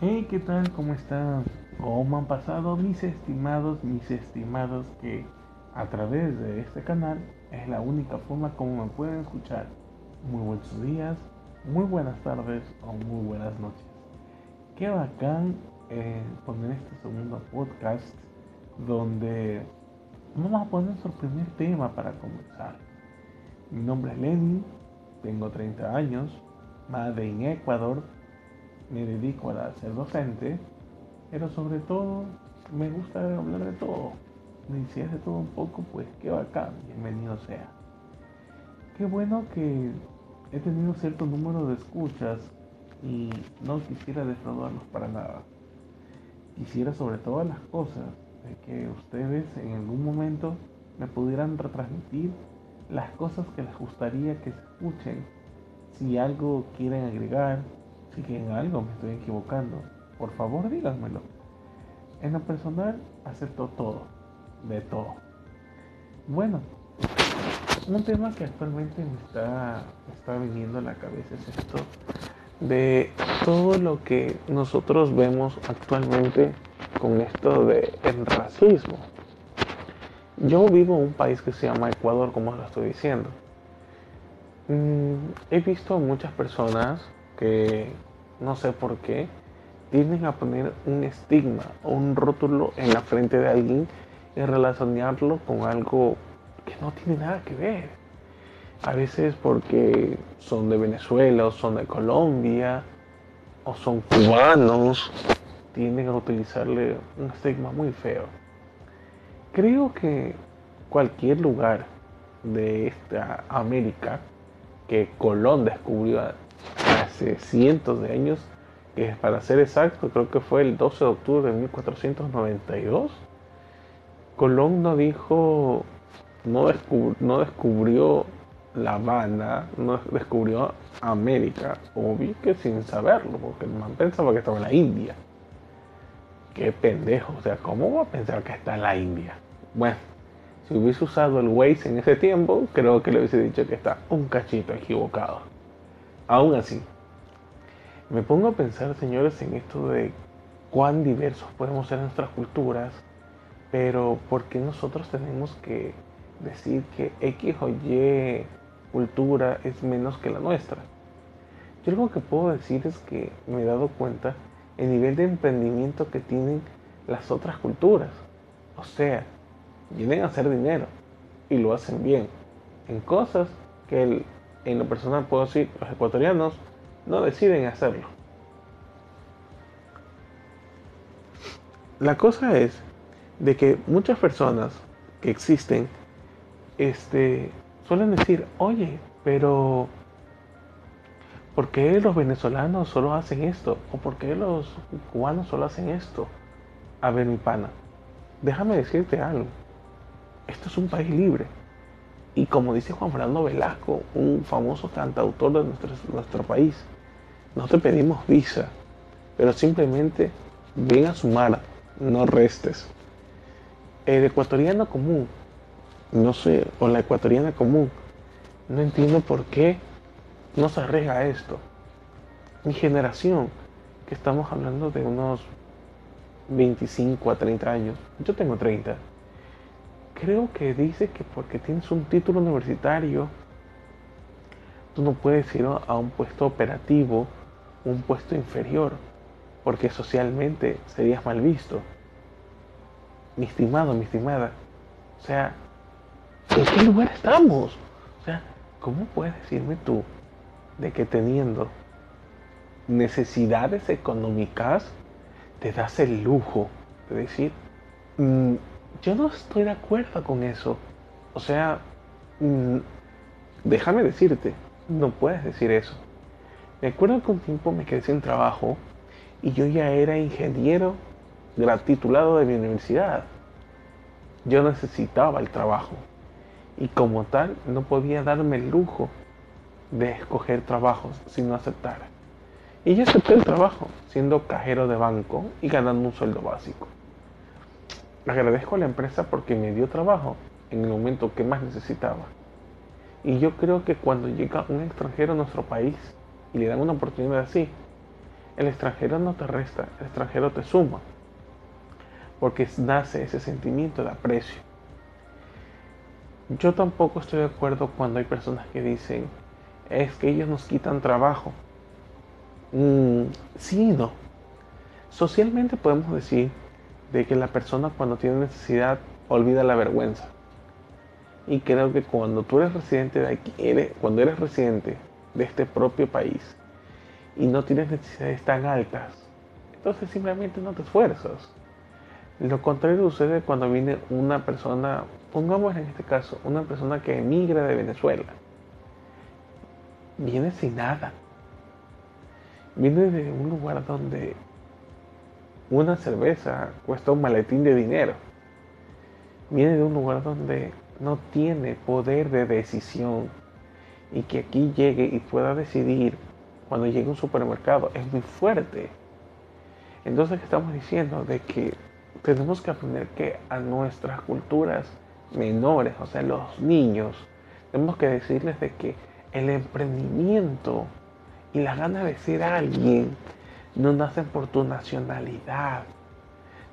Hey, ¿qué tal? ¿Cómo están? ¿Cómo han pasado mis estimados, mis estimados que a través de este canal es la única forma como me pueden escuchar? Muy buenos días, muy buenas tardes o muy buenas noches. Qué bacán eh, poner este segundo podcast donde vamos a poner nuestro primer tema para comenzar. Mi nombre es Lenin, tengo 30 años, madre en Ecuador me dedico a ser docente, pero sobre todo me gusta hablar de todo. Y si de todo un poco, pues qué bacán, bienvenido sea. Qué bueno que he tenido cierto número de escuchas y no quisiera defraudarlos para nada. Quisiera sobre todas las cosas de que ustedes en algún momento me pudieran retransmitir las cosas que les gustaría que se escuchen. Si algo quieren agregar, si que en algo me estoy equivocando, por favor díganmelo. En lo personal, acepto todo, de todo. Bueno, un tema que actualmente me está, está viniendo a la cabeza es esto de todo lo que nosotros vemos actualmente con esto de el racismo. Yo vivo en un país que se llama Ecuador, como lo estoy diciendo. Mm, he visto muchas personas que no sé por qué tienden a poner un estigma o un rótulo en la frente de alguien y relacionarlo con algo que no tiene nada que ver. A veces porque son de Venezuela o son de Colombia o son cubanos, tienden a utilizarle un estigma muy feo. Creo que cualquier lugar de esta América que Colón descubrió hace cientos de años, que para ser exacto creo que fue el 12 de octubre de 1492, Colón no dijo, no, no descubrió La Habana, no descubrió América, o vi que sin saberlo, porque pensaba que estaba en la India. Qué pendejo, o sea, ¿cómo va a pensar que está en la India? Bueno, si hubiese usado el Waze en ese tiempo, creo que le hubiese dicho que está un cachito equivocado. Aún así, me pongo a pensar, señores, en esto de cuán diversos podemos ser nuestras culturas, pero ¿por qué nosotros tenemos que decir que X o Y cultura es menos que la nuestra? Yo lo que puedo decir es que me he dado cuenta el nivel de emprendimiento que tienen las otras culturas. O sea, vienen a hacer dinero y lo hacen bien en cosas que el en lo personal puedo decir, los ecuatorianos no deciden hacerlo. La cosa es de que muchas personas que existen este, suelen decir, oye, pero ¿por qué los venezolanos solo hacen esto? ¿O por qué los cubanos solo hacen esto? A ver, mi pana, déjame decirte algo. Esto es un país libre. Y como dice Juan Fernando Velasco, un famoso cantautor de nuestro, nuestro país, no te pedimos visa, pero simplemente ven a sumar, no restes. El ecuatoriano común, no sé, o la ecuatoriana común, no entiendo por qué no se arriesga a esto. Mi generación, que estamos hablando de unos 25 a 30 años, yo tengo 30 creo que dice que porque tienes un título universitario, tú no puedes ir a un puesto operativo, un puesto inferior, porque socialmente serías mal visto. Mi estimado, mi estimada, o sea, ¿en qué lugar estamos? O sea, ¿cómo puedes decirme tú de que teniendo necesidades económicas te das el lujo de decir, mm, yo no estoy de acuerdo con eso. O sea, mm, déjame decirte, no puedes decir eso. Me acuerdo que un tiempo me quedé sin trabajo y yo ya era ingeniero titulado de mi universidad. Yo necesitaba el trabajo y como tal no podía darme el lujo de escoger trabajos sin no aceptar. Y yo acepté el trabajo siendo cajero de banco y ganando un sueldo básico. Agradezco a la empresa porque me dio trabajo en el momento que más necesitaba. Y yo creo que cuando llega un extranjero a nuestro país y le dan una oportunidad así, El extranjero no te resta, el extranjero te suma. Porque nace ese sentimiento de aprecio. Yo tampoco estoy de acuerdo cuando hay personas que dicen, es que ellos nos quitan trabajo. Mm, sí y no. Socialmente podemos decir de que la persona cuando tiene necesidad olvida la vergüenza. Y creo que cuando tú eres residente de aquí, cuando eres residente de este propio país y no tienes necesidades tan altas, entonces simplemente no te esfuerzas. Lo contrario sucede cuando viene una persona, pongamos en este caso, una persona que emigra de Venezuela. Viene sin nada. Viene de un lugar donde una cerveza cuesta un maletín de dinero. Viene de un lugar donde no tiene poder de decisión y que aquí llegue y pueda decidir cuando llegue un supermercado es muy fuerte. Entonces estamos diciendo de que tenemos que aprender que a nuestras culturas menores, o sea, los niños, tenemos que decirles de que el emprendimiento y la gana de ser alguien no nacen por tu nacionalidad,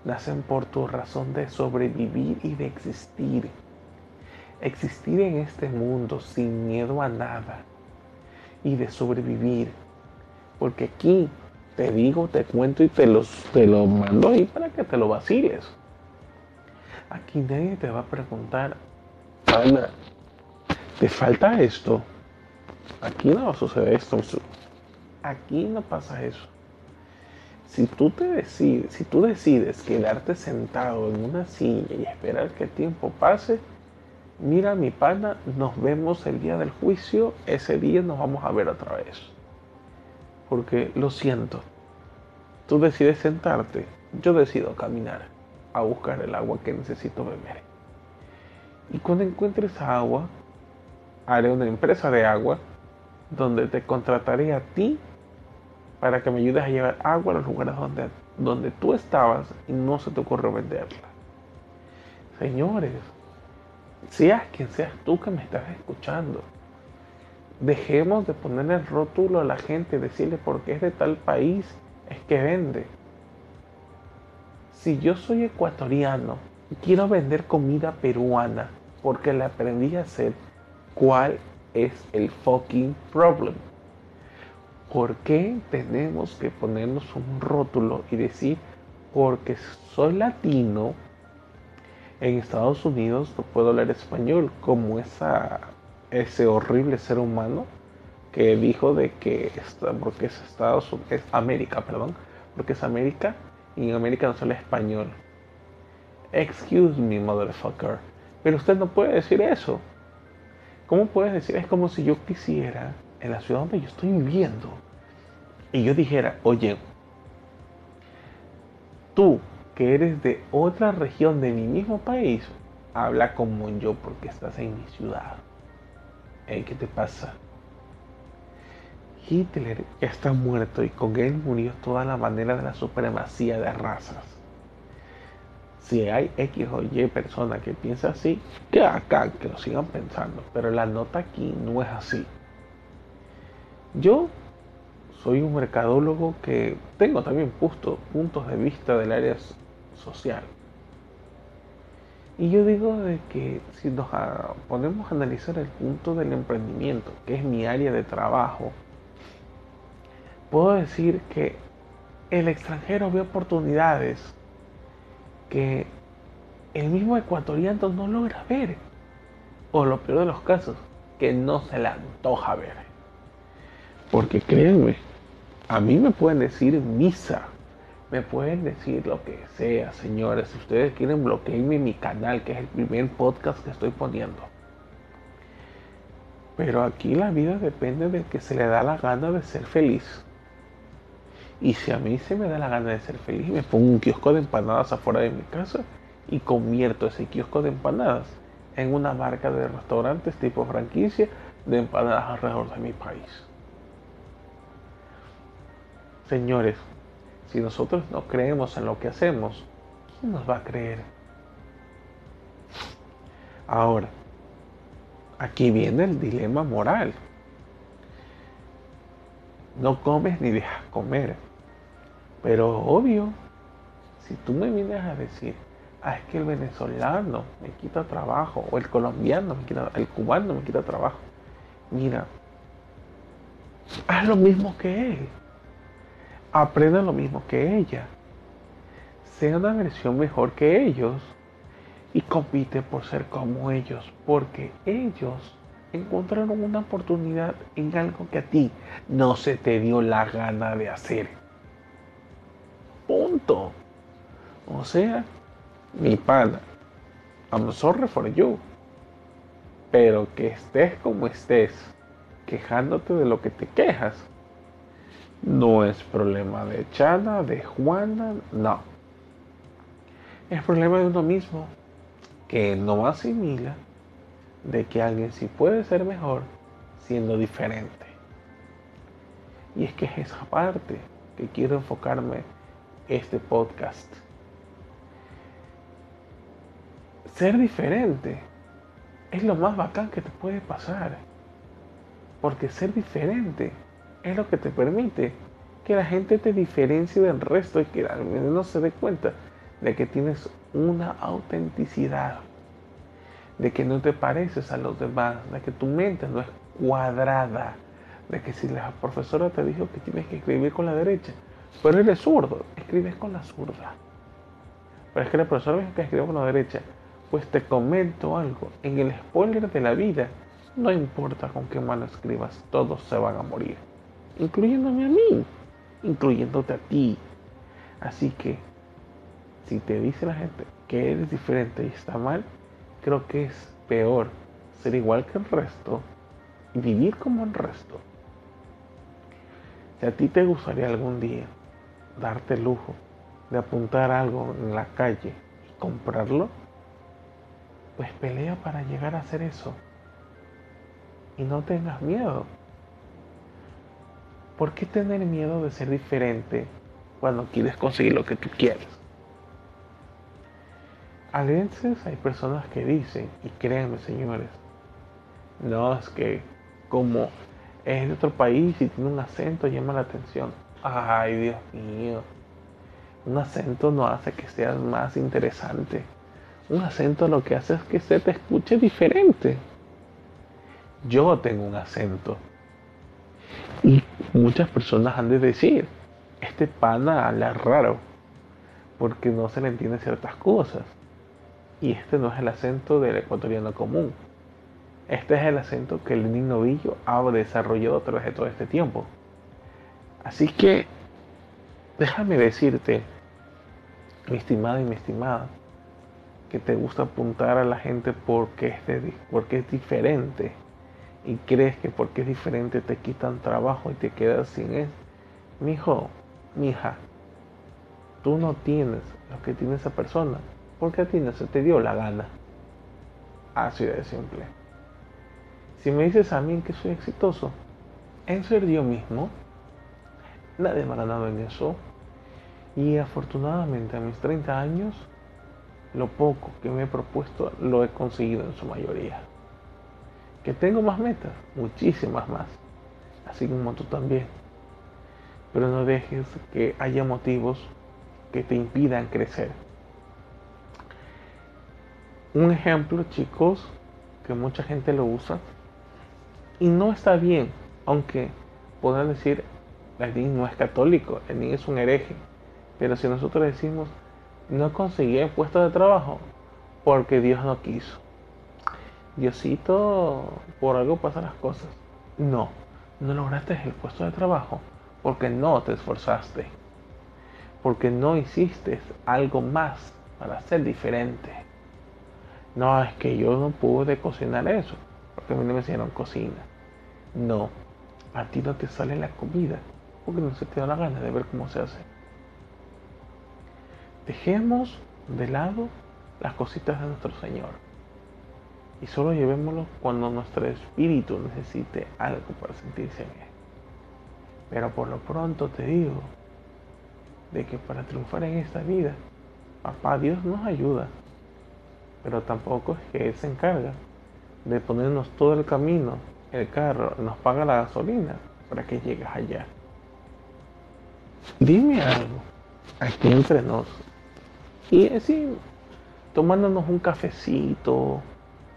nacen por tu razón de sobrevivir y de existir. Existir en este mundo sin miedo a nada y de sobrevivir. Porque aquí te digo, te cuento y te, los, te lo mando ahí para que te lo vaciles. Aquí nadie te va a preguntar, Ana, ¿te falta esto? Aquí no va a suceder esto. Aquí no pasa eso. Si tú, te decides, si tú decides quedarte sentado en una silla y esperar que el tiempo pase, mira mi pana, nos vemos el día del juicio, ese día nos vamos a ver otra vez. Porque lo siento, tú decides sentarte, yo decido caminar a buscar el agua que necesito beber. Y cuando encuentres agua, haré una empresa de agua donde te contrataré a ti para que me ayudes a llevar agua a los lugares donde, donde tú estabas y no se te ocurrió venderla. Señores, seas quien seas tú que me estás escuchando, dejemos de ponerle el rótulo a la gente, decirle por qué es de tal país, es que vende. Si yo soy ecuatoriano y quiero vender comida peruana porque la aprendí a hacer, ¿cuál es el fucking problem? ¿Por qué tenemos que ponernos un rótulo y decir, porque soy latino, en Estados Unidos no puedo hablar español, como ese horrible ser humano que dijo de que porque es Estados es América, perdón, porque es América y en América no se habla español. Excuse me, motherfucker. Pero usted no puede decir eso. ¿Cómo puedes decir? Es como si yo quisiera en la ciudad donde yo estoy viviendo y yo dijera, oye, tú que eres de otra región de mi mismo país, habla como yo porque estás en mi ciudad. ¿Qué te pasa? Hitler está muerto y con él murió toda la manera de la supremacía de razas. Si hay X o Y persona que piensa así, que acá, que lo sigan pensando. Pero la nota aquí no es así. Yo soy un mercadólogo que tengo también puntos de vista del área social. Y yo digo de que si nos ponemos a analizar el punto del emprendimiento, que es mi área de trabajo, puedo decir que el extranjero ve oportunidades que el mismo ecuatoriano no logra ver. O lo peor de los casos, que no se le antoja ver. Porque créanme, a mí me pueden decir misa, me pueden decir lo que sea, señores. Si ustedes quieren bloquearme mi canal, que es el primer podcast que estoy poniendo. Pero aquí la vida depende de que se le da la gana de ser feliz. Y si a mí se me da la gana de ser feliz, me pongo un kiosco de empanadas afuera de mi casa y convierto ese kiosco de empanadas en una marca de restaurantes tipo franquicia de empanadas alrededor de mi país. Señores, si nosotros no creemos en lo que hacemos, ¿quién nos va a creer? Ahora, aquí viene el dilema moral. No comes ni dejas comer. Pero obvio, si tú me vienes a decir, ah, es que el venezolano me quita trabajo, o el colombiano me quita, el cubano me quita trabajo. Mira, haz lo mismo que él. Aprende lo mismo que ella. Sea una versión mejor que ellos y compite por ser como ellos, porque ellos encontraron una oportunidad en algo que a ti no se te dio la gana de hacer. Punto. O sea, mi pana, I'm sorry for you. Pero que estés como estés, quejándote de lo que te quejas, no es problema de Chana, de Juana, no. Es problema de uno mismo que no asimila de que alguien sí puede ser mejor siendo diferente. Y es que es esa parte que quiero enfocarme este podcast. Ser diferente es lo más bacán que te puede pasar. Porque ser diferente es lo que te permite que la gente te diferencie del resto y que al menos no se dé cuenta de que tienes una autenticidad, de que no te pareces a los demás, de que tu mente no es cuadrada, de que si la profesora te dijo que tienes que escribir con la derecha, pero eres zurdo, escribes con la zurda. Pero es que la profesora dijo que escribes con la derecha, pues te comento algo, en el spoiler de la vida, no importa con qué mano escribas, todos se van a morir, incluyéndome a mí, incluyéndote a ti. Así que si te dice la gente que eres diferente y está mal, creo que es peor ser igual que el resto y vivir como el resto. Si a ti te gustaría algún día darte el lujo de apuntar algo en la calle y comprarlo, pues pelea para llegar a hacer eso. Y no tengas miedo. ¿Por qué tener miedo de ser diferente cuando quieres conseguir lo que tú quieres? A veces hay personas que dicen, y créanme señores, no es que como es de otro país y tiene un acento llama la atención. Ay, Dios mío. Un acento no hace que seas más interesante. Un acento lo que hace es que se te escuche diferente. Yo tengo un acento. Y muchas personas han de decir, este pana habla raro, porque no se le entiende ciertas cosas. Y este no es el acento del ecuatoriano común. Este es el acento que el Novillo ha desarrollado a través de todo este tiempo. Así que déjame decirte, mi estimado y mi estimada, que te gusta apuntar a la gente porque es, porque es diferente y crees que porque es diferente te quitan trabajo y te quedas sin eso. Mi hijo, mi hija, tú no tienes lo que tiene esa persona porque a ti no se te dio la gana. Así de simple. Si me dices a mí que soy exitoso en ser yo mismo, nadie me ha ganado en eso. Y afortunadamente a mis 30 años, lo poco que me he propuesto lo he conseguido en su mayoría. Que tengo más metas, muchísimas más, así como tú también. Pero no dejes que haya motivos que te impidan crecer. Un ejemplo, chicos, que mucha gente lo usa y no está bien, aunque podrán decir, el no es católico, niño es un hereje. Pero si nosotros decimos, no conseguí el puesto de trabajo porque Dios no quiso. Diosito, por algo pasan las cosas. No, no lograste el puesto de trabajo porque no te esforzaste. Porque no hiciste algo más para ser diferente. No, es que yo no pude cocinar eso, porque a mí no me enseñaron cocina. No, a ti no te sale la comida, porque no se te da la gana de ver cómo se hace. Dejemos de lado las cositas de nuestro Señor y solo llevémoslo cuando nuestro espíritu necesite algo para sentirse bien. Pero por lo pronto te digo de que para triunfar en esta vida, papá Dios nos ayuda pero tampoco es que Él se encarga de ponernos todo el camino, el carro, nos paga la gasolina para que llegues allá. Dime algo. aquí entre nos. Y así, tomándonos un cafecito,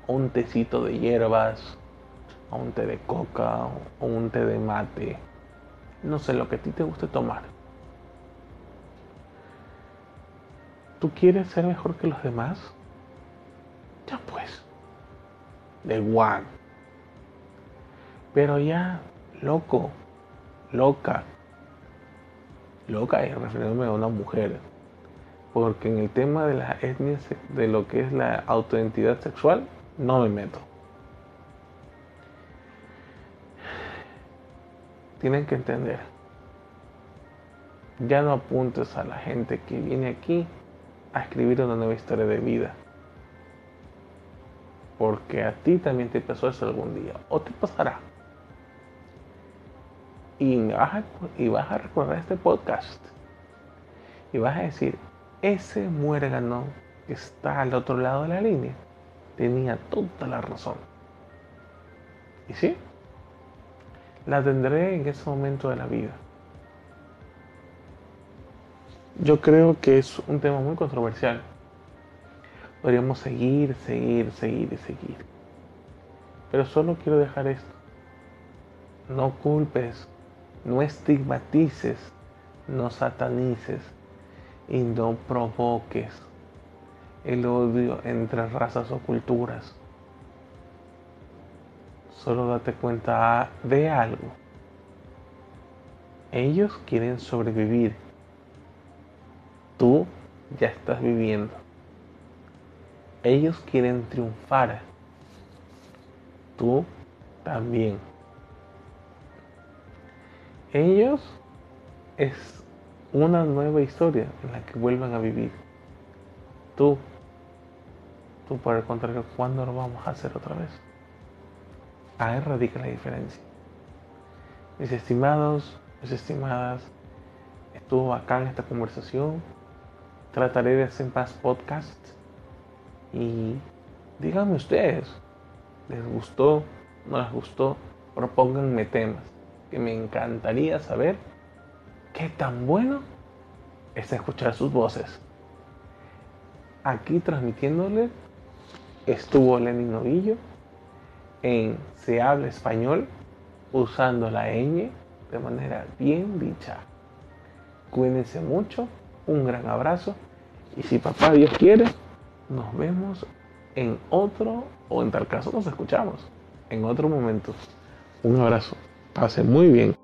un tecito de hierbas, o un té de coca, o un té de mate. No sé lo que a ti te guste tomar. ¿Tú quieres ser mejor que los demás? Ya pues. De one. Pero ya, loco, loca, loca es refiriéndome a una mujer. Porque en el tema de las etnias, de lo que es la autoidentidad sexual, no me meto. Tienen que entender. Ya no apuntes a la gente que viene aquí a escribir una nueva historia de vida. Porque a ti también te pasó eso algún día. O te pasará. Y vas a, y vas a recordar este podcast. Y vas a decir, ese muérgano que está al otro lado de la línea tenía toda la razón. Y sí, la tendré en ese momento de la vida. Yo creo que es un tema muy controversial. Podríamos seguir, seguir, seguir y seguir. Pero solo quiero dejar esto. No culpes, no estigmatices, no satanices y no provoques el odio entre razas o culturas. Solo date cuenta de algo. Ellos quieren sobrevivir. Tú ya estás viviendo. Ellos quieren triunfar. Tú también. Ellos es una nueva historia en la que vuelvan a vivir. Tú, tú por el contrario, ¿cuándo lo vamos a hacer otra vez? Ahí radica la diferencia. Mis estimados, mis estimadas, estuvo acá en esta conversación. Trataré de hacer más podcasts. Y díganme ustedes, ¿les gustó? ¿No les gustó? Propónganme temas que me encantaría saber qué tan bueno es escuchar sus voces. Aquí transmitiéndole estuvo Lenin Novillo en Se habla español usando la ñ de manera bien dicha. Cuídense mucho, un gran abrazo y si papá Dios quiere, nos vemos en otro, o en tal caso nos escuchamos, en otro momento. Un abrazo. Pase muy bien.